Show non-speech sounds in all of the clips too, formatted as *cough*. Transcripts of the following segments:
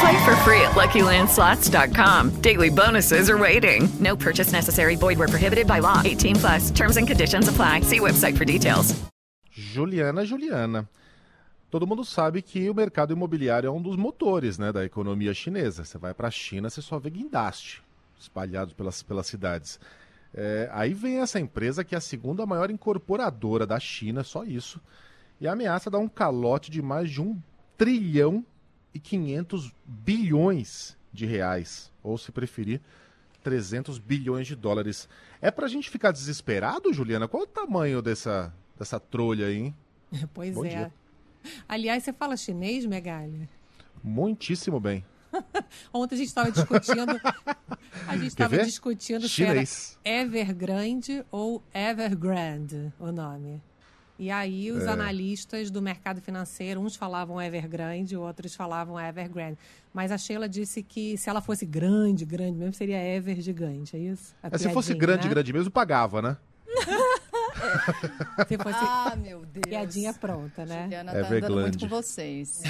Play for free at LuckyLandSlots.com. Daily bonuses are waiting. No purchase necessary. Void where prohibited by law. 18 plus. Terms and conditions apply. See website for details. Juliana, Juliana. Todo mundo sabe que o mercado imobiliário é um dos motores né, da economia chinesa. Você vai para a China, você só vê guindaste espalhados pelas, pelas cidades. É, aí vem essa empresa que é a segunda maior incorporadora da China, só isso, e ameaça dar um calote de mais de um trilhão 500 bilhões de reais, ou se preferir, 300 bilhões de dólares. É pra gente ficar desesperado, Juliana? Qual o tamanho dessa, dessa trolha aí, hein? *laughs* Pois Bom é. dia. Aliás, você fala chinês, Megali? Muitíssimo bem. *laughs* Ontem a gente estava discutindo. A gente estava discutindo Chinês. se era Evergrande ou Evergrande o nome. E aí os É. analistas do mercado financeiro, uns falavam Evergrande, outros falavam Evergrande. Mas a Sheila disse que se ela fosse grande, grande mesmo, seria Ever gigante, é isso? É, se fosse grande, né? grande mesmo, pagava, né? *laughs* Ah, meu Deus. piadinha pronta, né? Juliana É tá andando muito com vocês.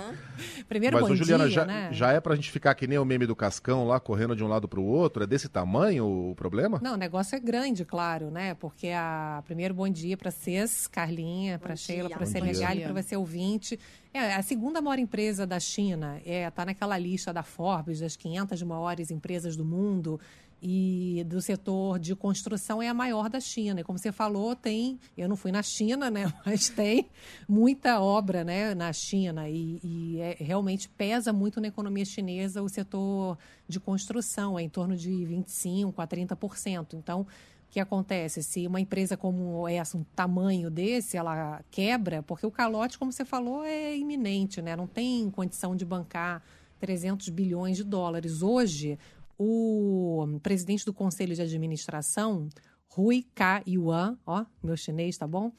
*laughs* Primeiro Mas, bom ô, Juliana, dia, já, né? já é pra gente ficar que nem o meme do Cascão lá, correndo de um lado pro outro? É desse tamanho o problema? Não, o negócio é grande, claro, né? Porque a primeiro bom dia para vocês, Carlinha, para Sheila, dia. para Bom Senegal e para você ouvinte. É a segunda maior empresa da China, é tá naquela lista da Forbes das 500 maiores empresas do mundo e do setor de construção é a maior da China. E como você falou, tem, eu não fui na China, né? *laughs* Mas tem muita obra, né, na China e, e é- realmente pesa muito na economia chinesa o setor de construção, é em torno de 25 a 30%. Então, que acontece? Se uma empresa como essa, um tamanho desse, ela quebra, porque o calote, como você falou, é iminente, né? Não tem condição de bancar 300 bilhões de dólares. Hoje, o presidente do Conselho de Administração, Rui K. Yuan, ó, meu chinês, tá bom?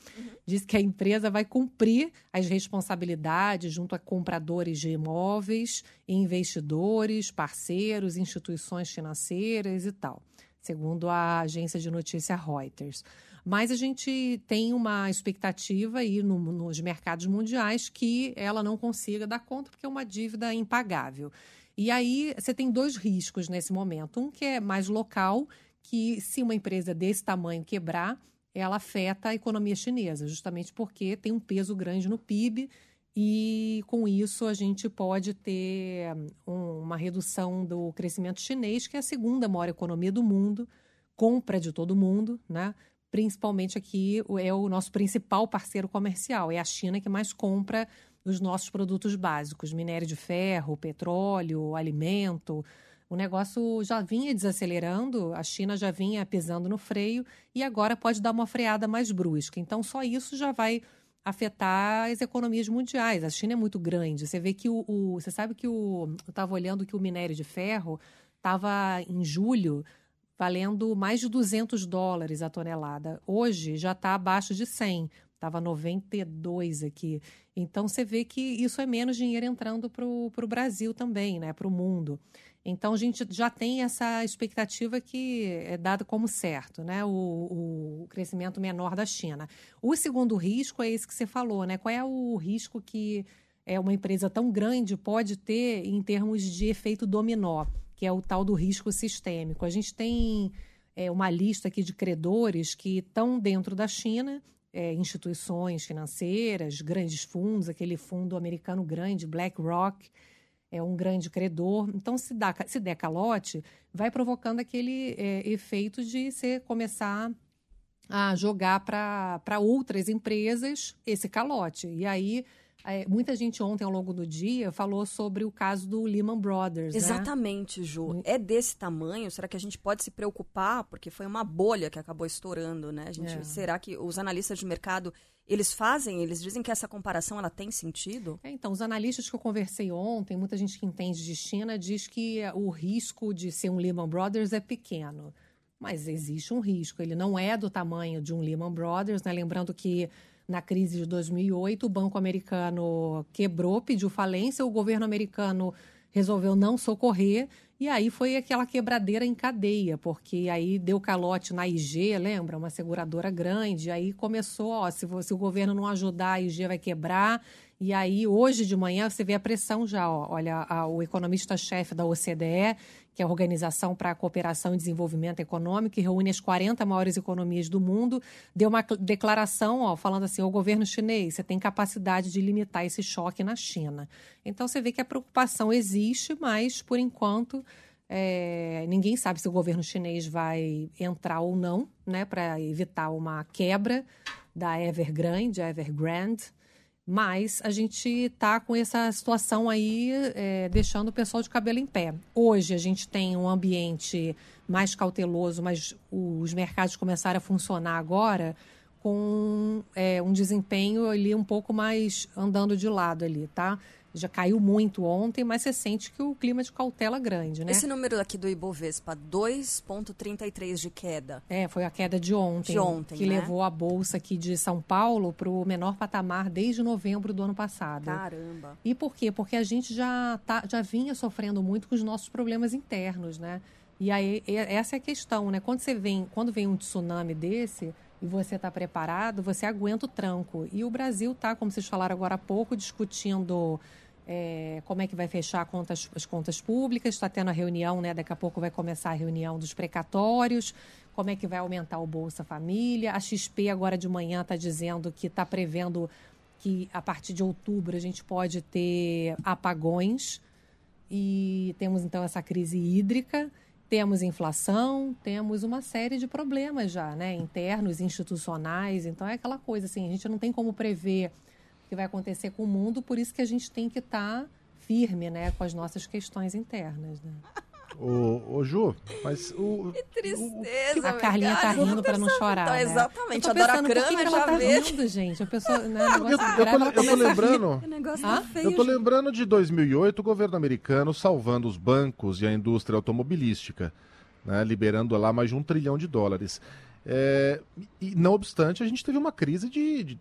Disse que a empresa vai cumprir as responsabilidades junto a compradores de imóveis, investidores, parceiros, instituições financeiras e tal, segundo a agência de notícia Reuters. Mas a gente tem uma expectativa aí no- nos mercados mundiais que ela não consiga dar conta, porque é uma dívida impagável. E aí você tem dois riscos nesse momento. Um que é mais local, que se uma empresa desse tamanho quebrar, ela afeta a economia chinesa, justamente porque tem um peso grande no PIB e com isso a gente pode ter um- uma redução do crescimento chinês, que é a segunda maior economia do mundo, compra de todo mundo, né? Principalmente aqui é o nosso principal parceiro comercial, é a China que mais compra os nossos produtos básicos, minério de ferro, petróleo, alimento. O negócio já vinha desacelerando, a China já vinha pisando no freio e agora pode dar uma freada mais brusca. Então, só isso já vai afetar as economias mundiais. A China é muito grande. Você vê que o. o- você sabe que o. Eu estava olhando que o minério de ferro estava em julho valendo mais de 200 dólares a tonelada. Hoje já está abaixo de 100. Estava 92 aqui. Então você vê que isso é menos dinheiro entrando para o Brasil também, né? para o mundo. Então a gente já tem essa expectativa que é dada como certo, né? O, o crescimento menor da China. O segundo risco é esse que você falou, né? Qual é o risco que é uma empresa tão grande pode ter em termos de efeito dominó, que é o tal do risco sistêmico. A gente tem é, uma lista aqui de credores que estão dentro da China, é, instituições financeiras, grandes fundos, aquele fundo americano grande, BlackRock, é um grande credor. Então, se, dá, se der calote, vai provocando aquele é, efeito de você começar a jogar para outras empresas esse calote. E aí é, muita gente ontem, ao longo do dia, falou sobre o caso do Lehman Brothers. Exatamente, né? Ju. É desse tamanho? Será que a gente pode se preocupar? Porque foi uma bolha que acabou estourando, né? A gente, é. Será que os analistas de mercado eles fazem, eles dizem que essa comparação ela tem sentido? É, então, os analistas que eu conversei ontem, muita gente que entende de China diz que o risco de ser um Lehman Brothers é pequeno. Mas existe um risco. Ele não é do tamanho de um Lehman Brothers, né? Lembrando que na crise de 2008, o banco americano quebrou, pediu falência, o governo americano resolveu não socorrer e aí foi aquela quebradeira em cadeia, porque aí deu calote na IG, lembra? Uma seguradora grande. Aí começou, ó, se, se o governo não ajudar, a IG vai quebrar. E aí, hoje de manhã, você vê a pressão já. Ó, olha, a, o economista-chefe da OCDE, que é a Organização para a Cooperação e Desenvolvimento Econômico, que reúne as 40 maiores economias do mundo, deu uma declaração ó, falando assim: o governo chinês, você tem capacidade de limitar esse choque na China. Então, você vê que a preocupação existe, mas, por enquanto. É, ninguém sabe se o governo chinês vai entrar ou não, né, para evitar uma quebra da Evergrande, Evergrande. Mas a gente está com essa situação aí é, deixando o pessoal de cabelo em pé. Hoje a gente tem um ambiente mais cauteloso, mas os mercados começaram a funcionar agora com é, um desempenho ali um pouco mais andando de lado ali, tá? Já caiu muito ontem, mas você sente que o clima de cautela é grande, né? Esse número aqui do Ibovespa, 2,33 de queda. É, foi a queda de ontem. De ontem, Que né? levou a Bolsa aqui de São Paulo para o menor patamar desde novembro do ano passado. Caramba. E por quê? Porque a gente já, tá, já vinha sofrendo muito com os nossos problemas internos, né? E aí, essa é a questão, né? Quando você vem, quando vem um tsunami desse, e você está preparado, você aguenta o tranco. E o Brasil está, como vocês falaram agora há pouco, discutindo é, como é que vai fechar contas, as contas públicas, está tendo a reunião, né? Daqui a pouco vai começar a reunião dos precatórios, como é que vai aumentar o Bolsa Família. A XP agora de manhã está dizendo que está prevendo que a partir de outubro a gente pode ter apagões e temos então essa crise hídrica. Temos inflação, temos uma série de problemas já, né? Internos, institucionais. Então é aquela coisa assim, a gente não tem como prever que vai acontecer com o mundo, por isso que a gente tem que estar tá firme, né, com as nossas questões internas, né? Ô, ô Ju, mas o. *laughs* Que tristeza. A Carlinha tá rindo para não chorar. Então, né? exatamente, a Dora Crana já tá vê. rindo, gente. A pessoa, né, eu, eu, tô, eu tô lembrando. Tá eu tô lembrando de 2008, o governo americano salvando os bancos e a indústria automobilística, né, liberando lá mais de um trilhão de dólares. É, e não obstante, a gente teve uma crise de, de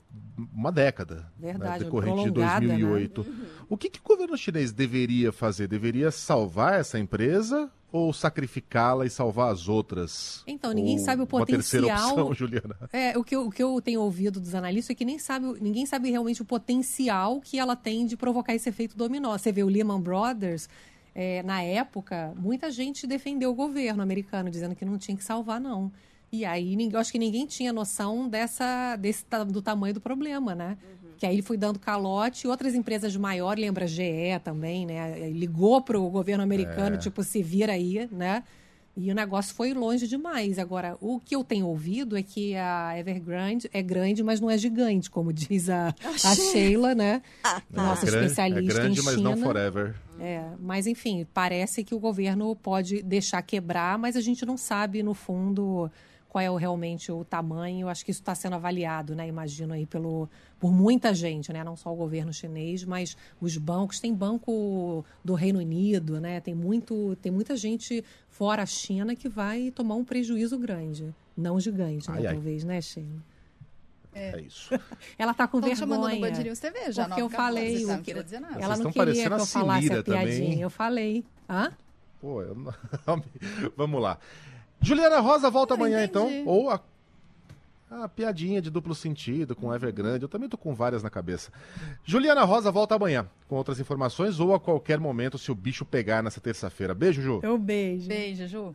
uma década Verdade, né, decorrente de né? 2008. Né? O que, que o governo chinês deveria fazer? Deveria salvar essa empresa ou sacrificá-la e salvar as outras? Então, ninguém ou sabe o Uma terceira potencial. opção, *laughs* Juliana. É, o que, eu, o que eu tenho ouvido dos analistas é que nem sabe, ninguém sabe realmente o potencial que ela tem de provocar esse efeito dominó. Você vê o Lehman Brothers, é, na época, muita gente defendeu o governo americano, dizendo que não tinha que salvar, não. E aí, eu acho que ninguém tinha noção dessa, desse, do tamanho do problema, né? Uhum. Que aí ele foi dando calote. Outras empresas maiores, lembra GE também, né? Ligou para o governo americano, É. tipo, se vira aí, né? E o negócio foi longe demais. Agora, o que eu tenho ouvido é que a Evergrande é grande, mas não é gigante, como *laughs* diz a, a Sheila, né? Nossa É gran- especialista é grande, em mas China. não forever. É, mas enfim, parece que o governo pode deixar quebrar, mas a gente não sabe, no fundo, qual é o, realmente o tamanho. Acho que isso está sendo avaliado, né? Imagino aí pelo, por muita gente, né? Não só o governo chinês, mas os bancos. Tem banco do Reino Unido, né? Tem, muito, tem muita gente fora a China que vai tomar um prejuízo grande. Não gigante, né? Ai, ai. Talvez, né, Sheila? É, isso. *laughs* Ela tá com Tão vergonha. chamando no Band News TV já, Porque eu 9h14, falei. tá? o Não que- queria dizer nada. Ela Vocês não queria que eu a falasse a também, piadinha. hein? Eu falei. Hã? Pô, eu não... *laughs* Vamos lá. Juliana Rosa volta amanhã, então. Ou a... a piadinha de duplo sentido com Evergrande. Eu também tô com várias na cabeça. Juliana Rosa volta amanhã com outras informações ou a qualquer momento se o bicho pegar nessa terça-feira. Beijo, Ju. Eu beijo. Beijo, Ju.